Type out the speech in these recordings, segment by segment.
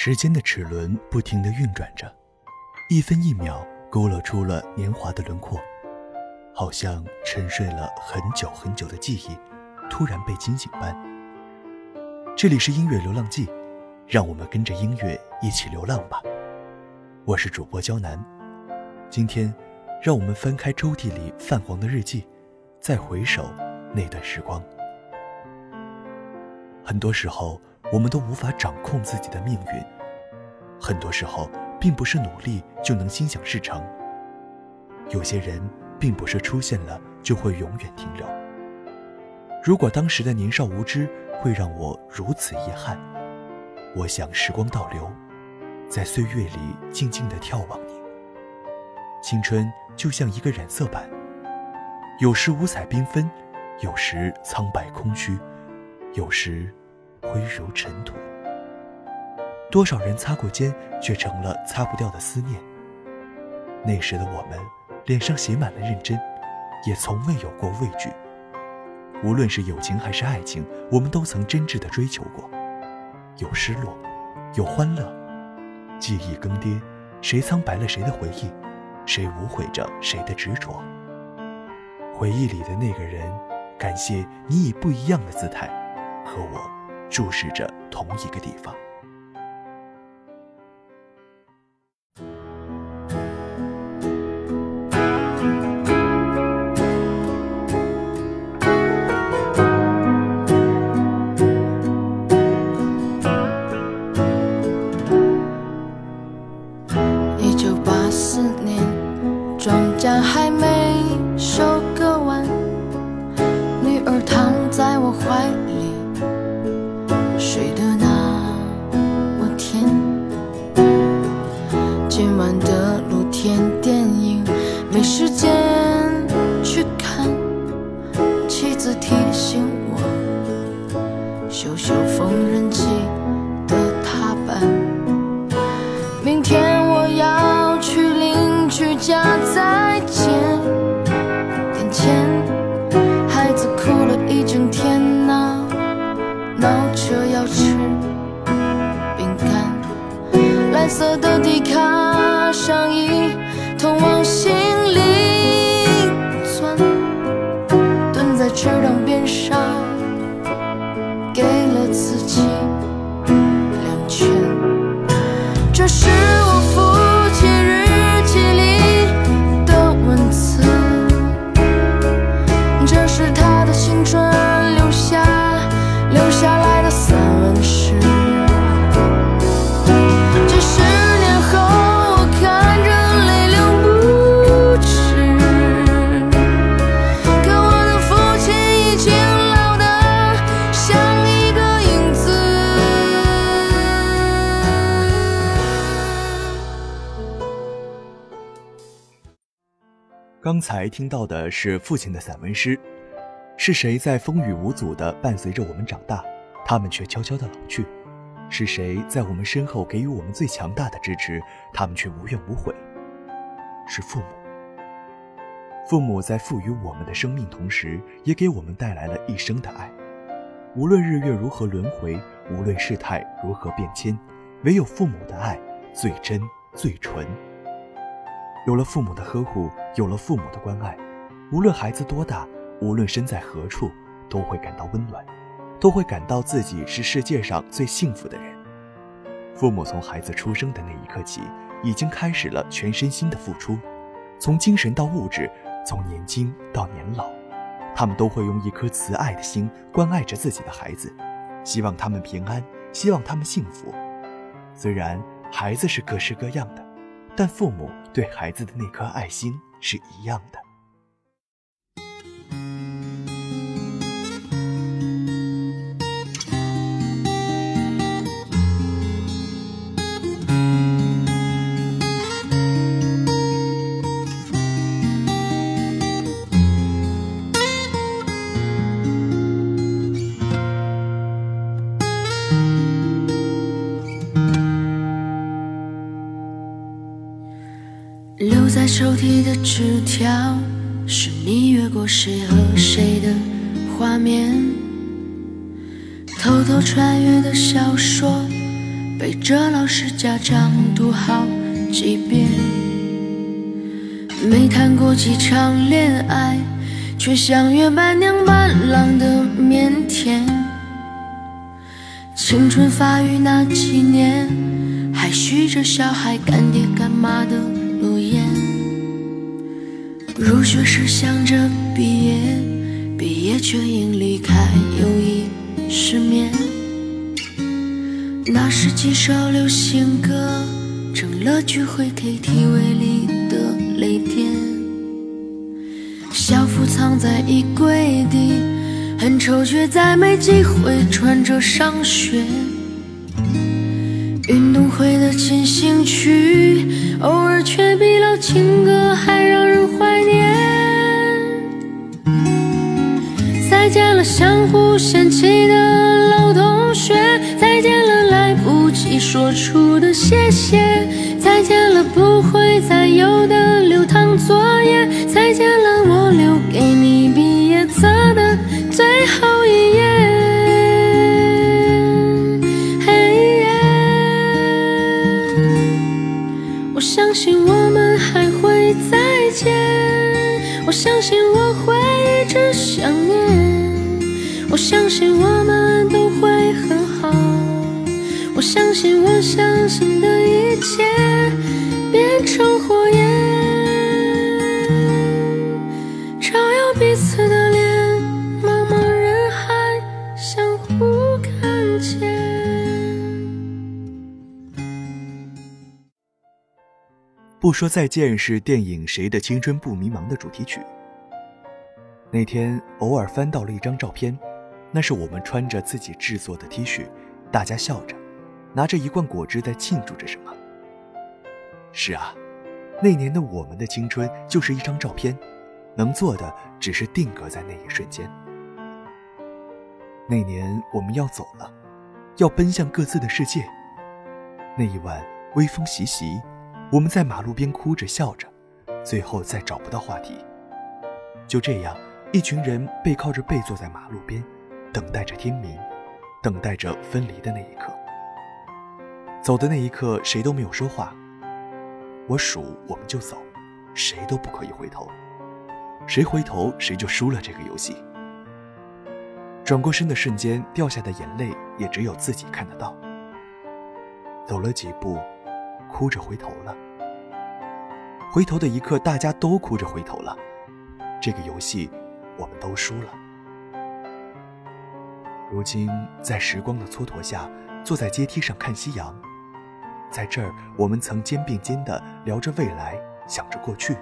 时间的齿轮不停地运转着，一分一秒勾勒出了年华的轮廓，好像沉睡了很久很久的记忆，突然被惊醒般。这里是音乐流浪记，让我们跟着音乐一起流浪吧。我是主播焦南，今天，让我们翻开抽屉里泛黄的日记，再回首那段时光。很多时候，我们都无法掌控自己的命运。很多时候，并不是努力就能心想事成。有些人，并不是出现了就会永远停留。如果当时的年少无知会让我如此遗憾，我想时光倒流，在岁月里静静地眺望你。青春就像一个染色板，有时五彩缤纷，有时苍白空虚，有时灰如尘土。多少人擦过肩，却成了擦不掉的思念。那时的我们，脸上写满了认真，也从未有过畏惧。无论是友情还是爱情，我们都曾真挚地追求过。有失落，有欢乐，记忆更迭，谁苍白了谁的回忆，谁无悔着谁的执着。回忆里的那个人，感谢你以不一样的姿态，和我注视着同一个地方。色的迪卡上衣刚才听到的是父亲的散文诗，是谁在风雨无阻地伴随着我们长大，他们却悄悄地老去？是谁在我们身后给予我们最强大的支持，他们却无怨无悔？是父母。父母在赋予我们的生命同时，也给我们带来了一生的爱。无论日月如何轮回，无论世态如何变迁，唯有父母的爱最真最纯。有了父母的呵护，有了父母的关爱，无论孩子多大，无论身在何处，都会感到温暖，都会感到自己是世界上最幸福的人。父母从孩子出生的那一刻起，已经开始了全身心的付出，从精神到物质，从年轻到年老，他们都会用一颗慈爱的心关爱着自己的孩子，希望他们平安，希望他们幸福。虽然孩子是各式各样的，但父母对孩子的那颗爱心是一样的。抽屉的纸条，是你越过谁和谁的画面。偷偷穿越的小说，背着老师家长读好几遍。没谈过几场恋爱，却像约伴娘伴郎的腼腆。青春发育那几年，还许着小孩干爹干妈的。诺言，入学时想着毕业，毕业却因离开友谊失眠。那时几首流行歌，成了聚会 KTV 里的泪点。校服藏在衣柜底，很丑却再没机会穿着上学。运动会的进行曲，偶尔却比老情歌还让人怀念。再见了相互嫌弃的老同学，再见了来不及说出的谢谢，再见了不会再有的流淌作业，再见了我留给你毕业册的最后我相信我会一直想念，我相信我们都会很好，我相信我相信的一切变成火焰，不说再见是电影《谁的青春不迷茫》的主题曲。那天偶尔翻到了一张照片，那是我们穿着自己制作的 T 恤，大家笑着，拿着一罐果汁在庆祝着什么。是啊，那年的我们的青春就是一张照片，能做的只是定格在那一瞬间。那年我们要走了，要奔向各自的世界。那一晚微风习习。我们在马路边哭着笑着，最后再找不到话题。就这样，一群人背靠着背坐在马路边，等待着天明，等待着分离的那一刻。走的那一刻，谁都没有说话。我数，我们就走，谁都不可以回头。谁回头，谁就输了这个游戏。转过身的瞬间，掉下的眼泪也只有自己看得到。走了几步。哭着回头了，回头的一刻，大家都哭着回头了。这个游戏，我们都输了。如今，在时光的蹉跎下，坐在阶梯上看夕阳，在这儿，我们曾肩并肩的聊着未来，想着过去。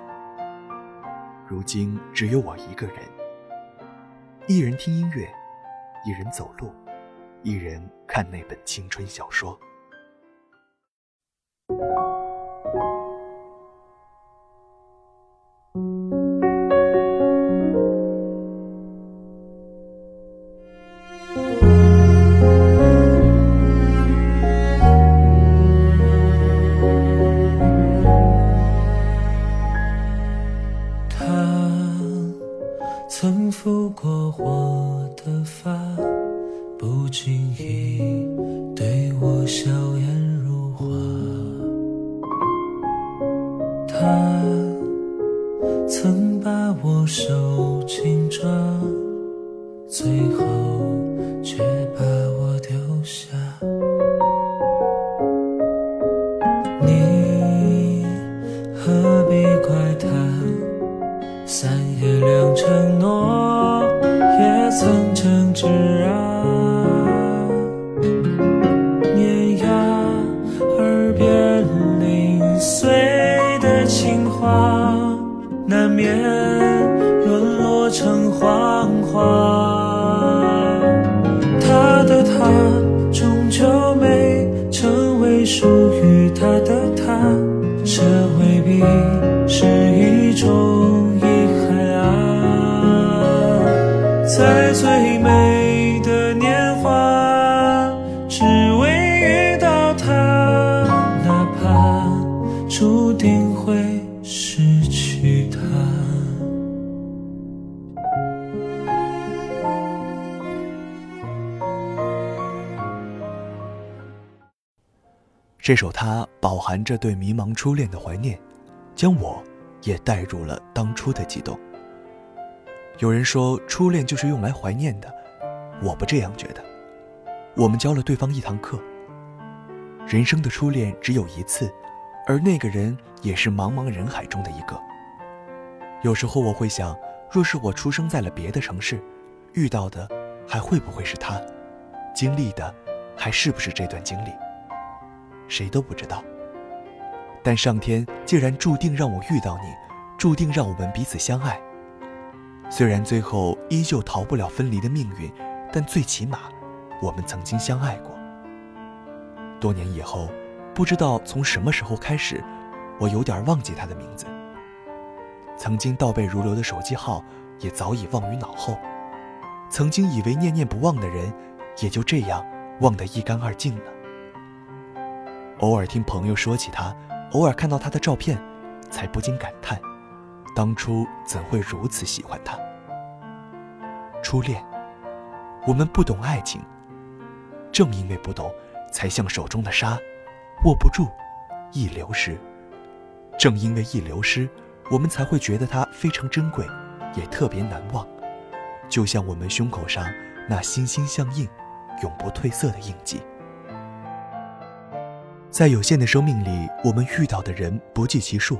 如今，只有我一个人，一人听音乐，一人走路，一人看那本青春小说。怪他三言两承诺。在最美的年华只为遇到他哪怕注定会失去他这首他饱含着对迷茫初恋的怀念将我也带入了当初的悸动。有人说初恋就是用来怀念的，我不这样觉得。我们教了对方一堂课。人生的初恋只有一次，而那个人也是茫茫人海中的一个。有时候我会想，若是我出生在了别的城市，遇到的还会不会是他，经历的还是不是这段经历？谁都不知道。但上天既然注定让我遇到你，注定让我们彼此相爱。虽然最后依旧逃不了分离的命运，但最起码，我们曾经相爱过。多年以后，不知道从什么时候开始，我有点忘记他的名字。曾经倒背如流的手机号，也早已忘于脑后。曾经以为念念不忘的人，也就这样忘得一干二净了。偶尔听朋友说起他，偶尔看到他的照片，才不禁感叹：当初怎会如此喜欢他？初恋，我们不懂爱情，正因为不懂，才像手中的沙，握不住，易流失。正因为易流失，我们才会觉得它非常珍贵，也特别难忘，就像我们胸口上那心心相印、永不褪色的印记。在有限的生命里，我们遇到的人不计其数，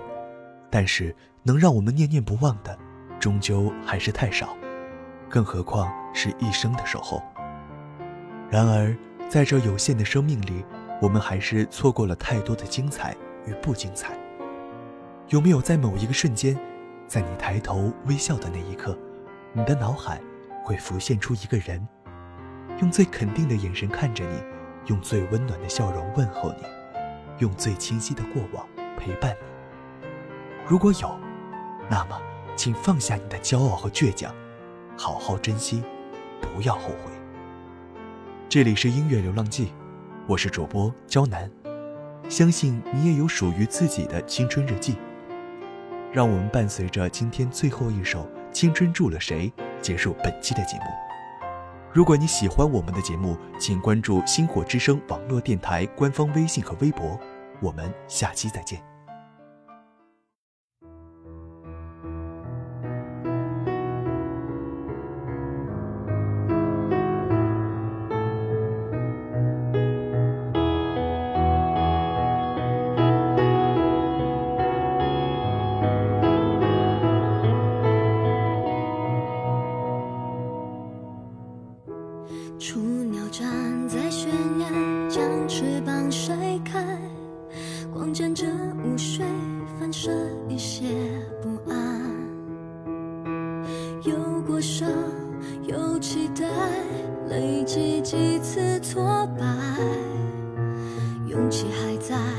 但是能让我们念念不忘的，终究还是太少，更何况是一生的守候。然而，在这有限的生命里，我们还是错过了太多的精彩与不精彩。有没有在某一个瞬间，在你抬头微笑的那一刻，你的脑海会浮现出一个人，用最肯定的眼神看着你，用最温暖的笑容问候你？用最清晰的过往陪伴你。如果有，那么请放下你的骄傲和倔强，好好珍惜，不要后悔。这里是音乐流浪记，我是主播焦南，相信你也有属于自己的青春日记。让我们伴随着今天最后一首《青春住了谁》结束本期的节目。如果你喜欢我们的节目，请关注“星火之声”网络电台官方微信和微博。我们下期再见。着一些不安有过伤有期待累积几次挫败勇气还在。